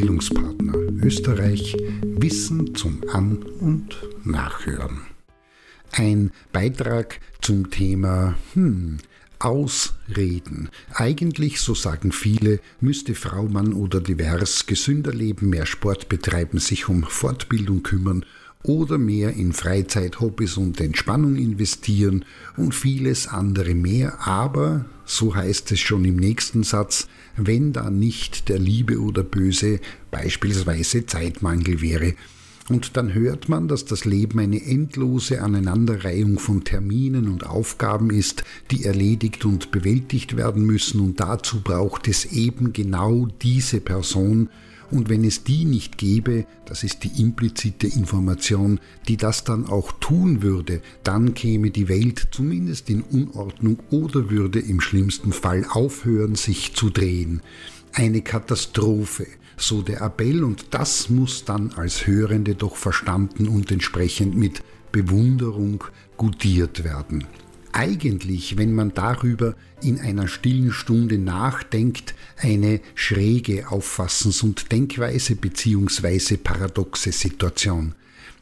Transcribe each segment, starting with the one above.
Bildungspartner Österreich Wissen zum An- und Nachhören. Ein Beitrag zum Thema hm, Ausreden. Eigentlich, so sagen viele, müsste Frau, Mann oder divers gesünder leben, mehr Sport betreiben, sich um Fortbildung kümmern oder mehr in Freizeit, Hobbys und Entspannung investieren und vieles andere mehr, aber, so heißt es schon im nächsten Satz, wenn da nicht der Liebe oder Böse beispielsweise Zeitmangel wäre. Und dann hört man, dass das Leben eine endlose Aneinanderreihung von Terminen und Aufgaben ist, die erledigt und bewältigt werden müssen, und dazu braucht es eben genau diese Person, und wenn es die nicht gäbe, das ist die implizite Information, die das dann auch tun würde, dann käme die Welt zumindest in Unordnung oder würde im schlimmsten Fall aufhören, sich zu drehen. Eine Katastrophe, so der Appell, und das muss dann als Hörende doch verstanden und entsprechend mit Bewunderung gutiert werden. Eigentlich, wenn man darüber in einer stillen Stunde nachdenkt, eine schräge Auffassens- und Denkweise bzw. paradoxe Situation.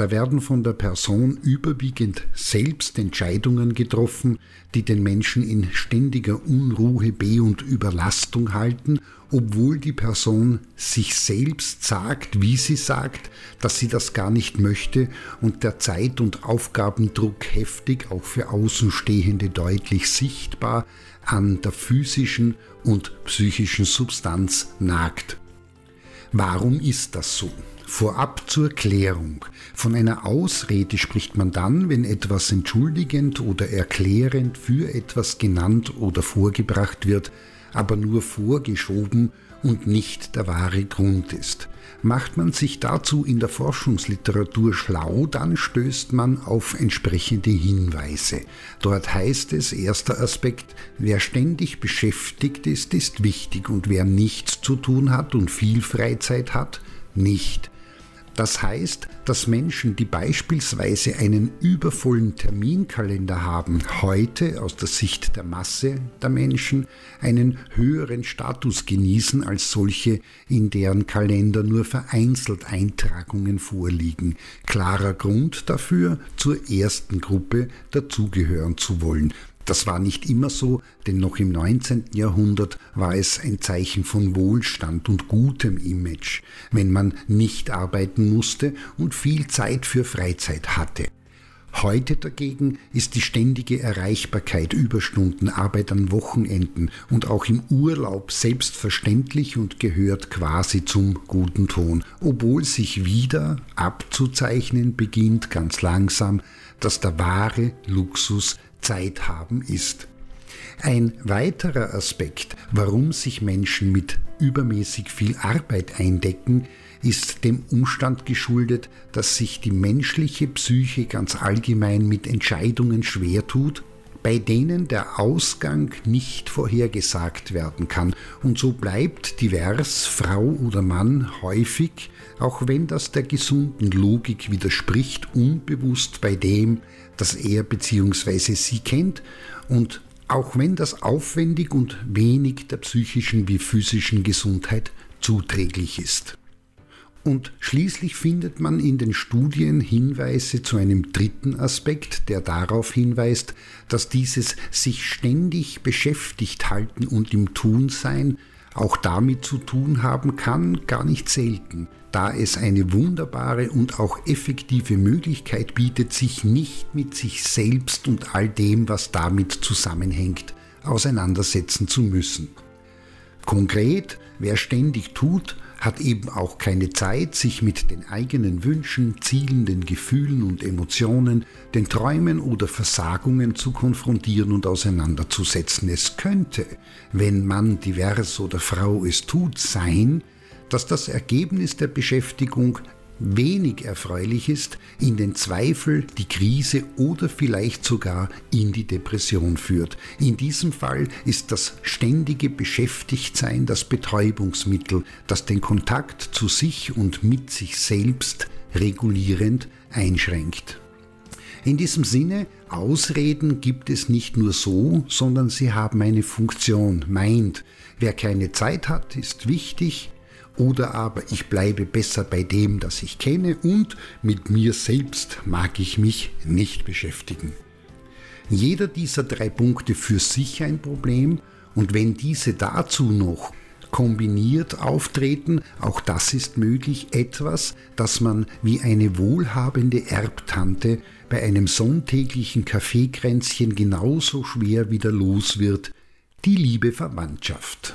Da werden von der Person überwiegend selbst Entscheidungen getroffen, die den Menschen in ständiger Unruhe, B und Überlastung halten, obwohl die Person sich selbst sagt, wie sie sagt, dass sie das gar nicht möchte und der Zeit- und Aufgabendruck heftig, auch für Außenstehende deutlich sichtbar, an der physischen und psychischen Substanz nagt. Warum ist das so? Vorab zur Klärung. Von einer Ausrede spricht man dann, wenn etwas entschuldigend oder erklärend für etwas genannt oder vorgebracht wird, aber nur vorgeschoben und nicht der wahre Grund ist. Macht man sich dazu in der Forschungsliteratur schlau, dann stößt man auf entsprechende Hinweise. Dort heißt es, erster Aspekt, wer ständig beschäftigt ist, ist wichtig und wer nichts zu tun hat und viel Freizeit hat, nicht. Das heißt, dass Menschen, die beispielsweise einen übervollen Terminkalender haben, heute aus der Sicht der Masse der Menschen einen höheren Status genießen als solche, in deren Kalender nur vereinzelt Eintragungen vorliegen. Klarer Grund dafür, zur ersten Gruppe dazugehören zu wollen. Das war nicht immer so, denn noch im 19. Jahrhundert war es ein Zeichen von Wohlstand und gutem Image, wenn man nicht arbeiten musste und viel Zeit für Freizeit hatte. Heute dagegen ist die ständige Erreichbarkeit, Überstunden, Arbeit an Wochenenden und auch im Urlaub selbstverständlich und gehört quasi zum guten Ton, obwohl sich wieder abzuzeichnen beginnt ganz langsam, dass der wahre Luxus Zeit haben ist. Ein weiterer Aspekt, warum sich Menschen mit übermäßig viel Arbeit eindecken, ist dem Umstand geschuldet, dass sich die menschliche Psyche ganz allgemein mit Entscheidungen schwer tut, bei denen der Ausgang nicht vorhergesagt werden kann. Und so bleibt divers Frau oder Mann häufig, auch wenn das der gesunden Logik widerspricht, unbewusst bei dem, das er bzw. sie kennt und auch wenn das aufwendig und wenig der psychischen wie physischen Gesundheit zuträglich ist. Und schließlich findet man in den Studien Hinweise zu einem dritten Aspekt, der darauf hinweist, dass dieses sich ständig beschäftigt halten und im Tun sein auch damit zu tun haben kann, gar nicht selten, da es eine wunderbare und auch effektive Möglichkeit bietet, sich nicht mit sich selbst und all dem, was damit zusammenhängt, auseinandersetzen zu müssen. Konkret, wer ständig tut, hat eben auch keine Zeit, sich mit den eigenen Wünschen, Zielen, den Gefühlen und Emotionen, den Träumen oder Versagungen zu konfrontieren und auseinanderzusetzen. Es könnte, wenn Mann divers oder Frau es tut, sein, dass das Ergebnis der Beschäftigung wenig erfreulich ist, in den Zweifel, die Krise oder vielleicht sogar in die Depression führt. In diesem Fall ist das ständige Beschäftigtsein das Betäubungsmittel, das den Kontakt zu sich und mit sich selbst regulierend einschränkt. In diesem Sinne, Ausreden gibt es nicht nur so, sondern sie haben eine Funktion, meint. Wer keine Zeit hat, ist wichtig, oder aber ich bleibe besser bei dem, das ich kenne und mit mir selbst mag ich mich nicht beschäftigen. Jeder dieser drei Punkte für sich ein Problem und wenn diese dazu noch kombiniert auftreten, auch das ist möglich, etwas, das man wie eine wohlhabende Erbtante bei einem sonntäglichen Kaffeekränzchen genauso schwer wieder los wird, die liebe Verwandtschaft.